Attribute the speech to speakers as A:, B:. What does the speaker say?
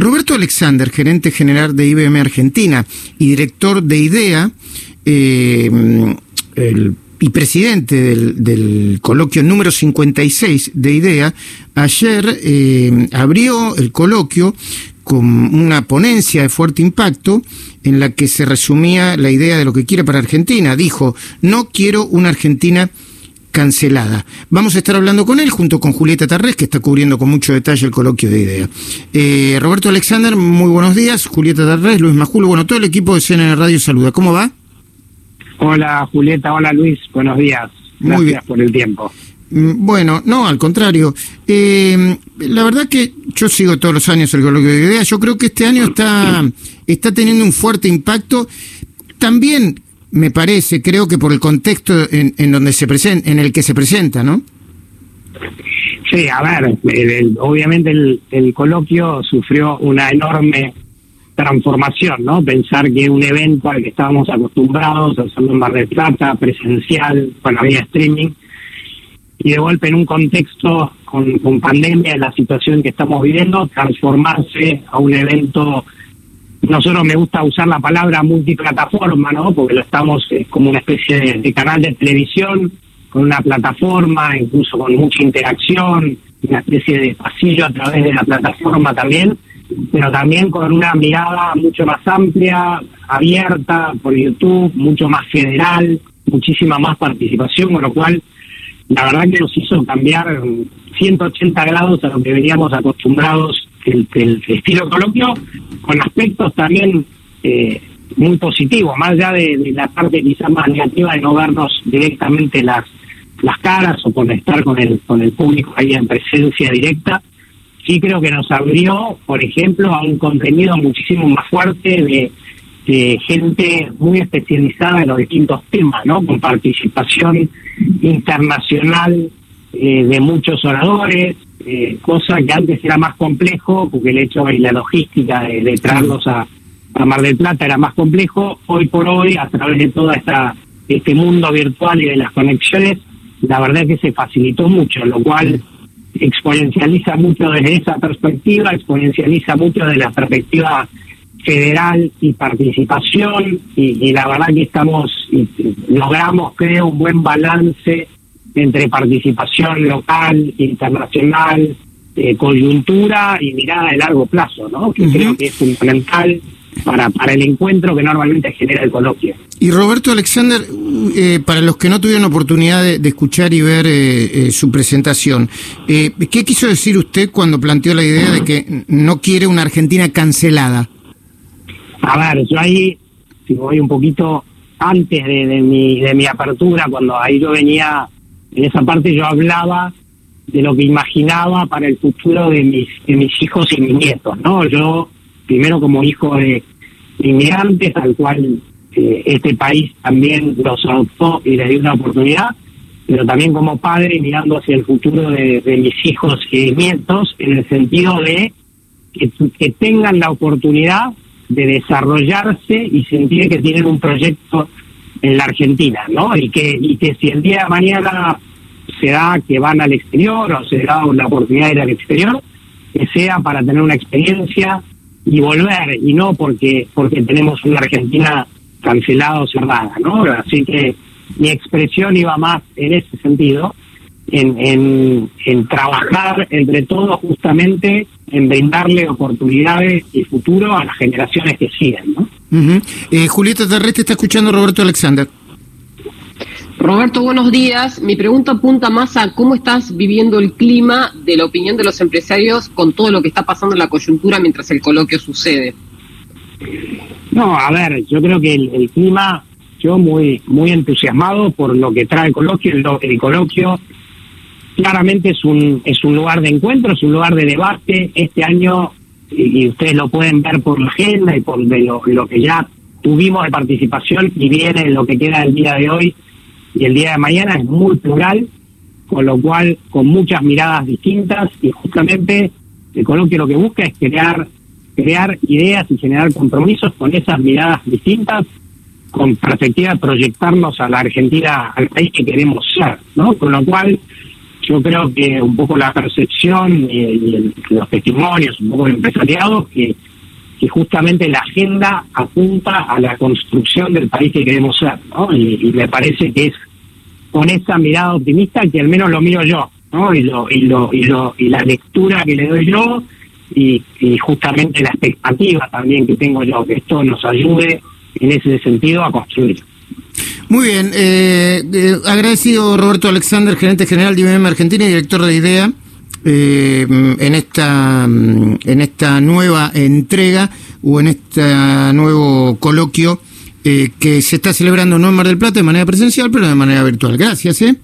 A: Roberto Alexander, gerente general de IBM Argentina y director de IDEA, eh, y presidente del, coloquio número 56 de IDEA, ayer eh, abrió el coloquio con una ponencia de fuerte impacto en la que se resumía la idea de lo que quiere para Argentina. Dijo, no quiero una Argentina cancelada. Vamos a estar hablando con él junto con Julieta Tarrés, que está cubriendo con mucho detalle el coloquio de idea. Eh, Roberto Alexander, muy buenos días. Julieta Tarrés, Luis Majulo, bueno, todo el equipo de CNN Radio saluda. ¿Cómo va?
B: Hola Julieta, hola Luis, buenos días. Gracias por el tiempo.
A: Mm, bueno, no, al contrario. Eh, la verdad que yo sigo todos los años el coloquio de ideas. Yo creo que este año está, está teniendo un fuerte impacto. También me parece, creo que por el contexto en, en donde se presenta, en el que se presenta, ¿no?
B: Sí, a ver, obviamente el, el, coloquio sufrió una enorme transformación, ¿no? Pensar que un evento al que estábamos acostumbrados, hacerlo en Mar del Plata, presencial, bueno, había streaming, y de golpe en un contexto con, con pandemia, la situación que estamos viviendo, transformarse a un evento nosotros me gusta usar la palabra multiplataforma, ¿no? Porque lo estamos es como una especie de, canal de televisión con una plataforma, incluso con mucha interacción, una especie de pasillo a través de la plataforma también, pero también con una mirada mucho más amplia, abierta por YouTube, mucho más federal, muchísima más participación, con lo cual la verdad que nos hizo cambiar 180 grados a lo que veníamos acostumbrados el, el estilo coloquio, con aspectos también eh, muy positivos, más allá de, la parte quizás más negativa de no vernos directamente las las caras o conectar con el con el público ahí en presencia directa, sí creo que nos abrió, por ejemplo, a un contenido muchísimo más fuerte de, gente muy especializada en los distintos temas, ¿no? Con participación internacional eh, de muchos oradores, eh, cosa que antes era más complejo, porque el hecho y la logística de, traerlos a, Mar del Plata era más complejo. Hoy por hoy, a través de todo este mundo virtual y de las conexiones, la verdad es que se facilitó mucho, lo cual exponencializa mucho desde esa perspectiva, exponencializa mucho de la perspectiva federal y participación, y, y la verdad que estamos, y logramos, creo, un buen balance entre participación local, internacional, eh, coyuntura y mirada de largo plazo, ¿no? Que creo que es fundamental para, para el encuentro que normalmente genera el coloquio.
A: Y Roberto Alexander, eh, para los que no tuvieron oportunidad de, escuchar y ver eh, su presentación, ¿qué quiso decir usted cuando planteó la idea de que no quiere una Argentina cancelada?
B: A ver, yo ahí, si voy un poquito antes de, de, mi, de mi apertura, cuando ahí yo venía en esa parte yo hablaba de lo que imaginaba para el futuro de mis, de mis hijos y mis nietos, ¿no? Yo, primero como hijo de inmigrantes, al cual eh, este país también los adoptó y le dio una oportunidad, pero también como padre mirando hacia el futuro de, mis hijos y nietos, en el sentido de que, que tengan la oportunidad de desarrollarse y sentir que tienen un proyecto en la Argentina, ¿no? Y que, y que si el día de mañana se da que van al exterior o se da la oportunidad de ir al exterior, que sea para tener una experiencia y volver, y no porque, porque tenemos una Argentina cancelada o cerrada, ¿no? Así que mi expresión iba más en ese sentido, en, en, en trabajar entre todos justamente en brindarle oportunidades y futuro a las generaciones que siguen, ¿no?
A: Eh, Julieta Terrestre está escuchando Roberto Alexander.
C: Roberto, buenos días. Mi pregunta apunta más a cómo estás viviendo el clima de la opinión de los empresarios con todo lo que está pasando en la coyuntura mientras el coloquio sucede.
B: No, a ver, yo creo que el, clima, yo muy muy entusiasmado por lo que trae el coloquio. El, el, coloquio claramente es un es un lugar de encuentro, es un lugar de debate. Este año y, ustedes lo pueden ver por la agenda y por lo, lo que ya tuvimos de participación y viene lo que queda del día de hoy y el día de mañana es muy plural, con lo cual con muchas miradas distintas y justamente el coloquio lo que busca es crear crear ideas y generar compromisos con esas miradas distintas con perspectiva de proyectarnos a la Argentina, al país que queremos ser, ¿no? Con lo cual yo creo que un poco la percepción y, los testimonios, un poco el empresariado, que, que justamente la agenda apunta a la construcción del país que queremos ser, ¿no? Y, me parece que es con esa mirada optimista que al menos lo miro yo, ¿no? Y, lo, y, lo, y, lo, y la lectura que le doy yo y, y justamente la expectativa también que tengo yo, que esto nos ayude en ese sentido a construir.
A: Muy bien, eh, eh, agradecido Roberto Alexander, gerente general de IBM Argentina y director de IDEA, eh, en esta en esta nueva entrega o en este nuevo coloquio que se está celebrando no en Mar del Plata de manera presencial, pero de manera virtual. Gracias. ¿eh?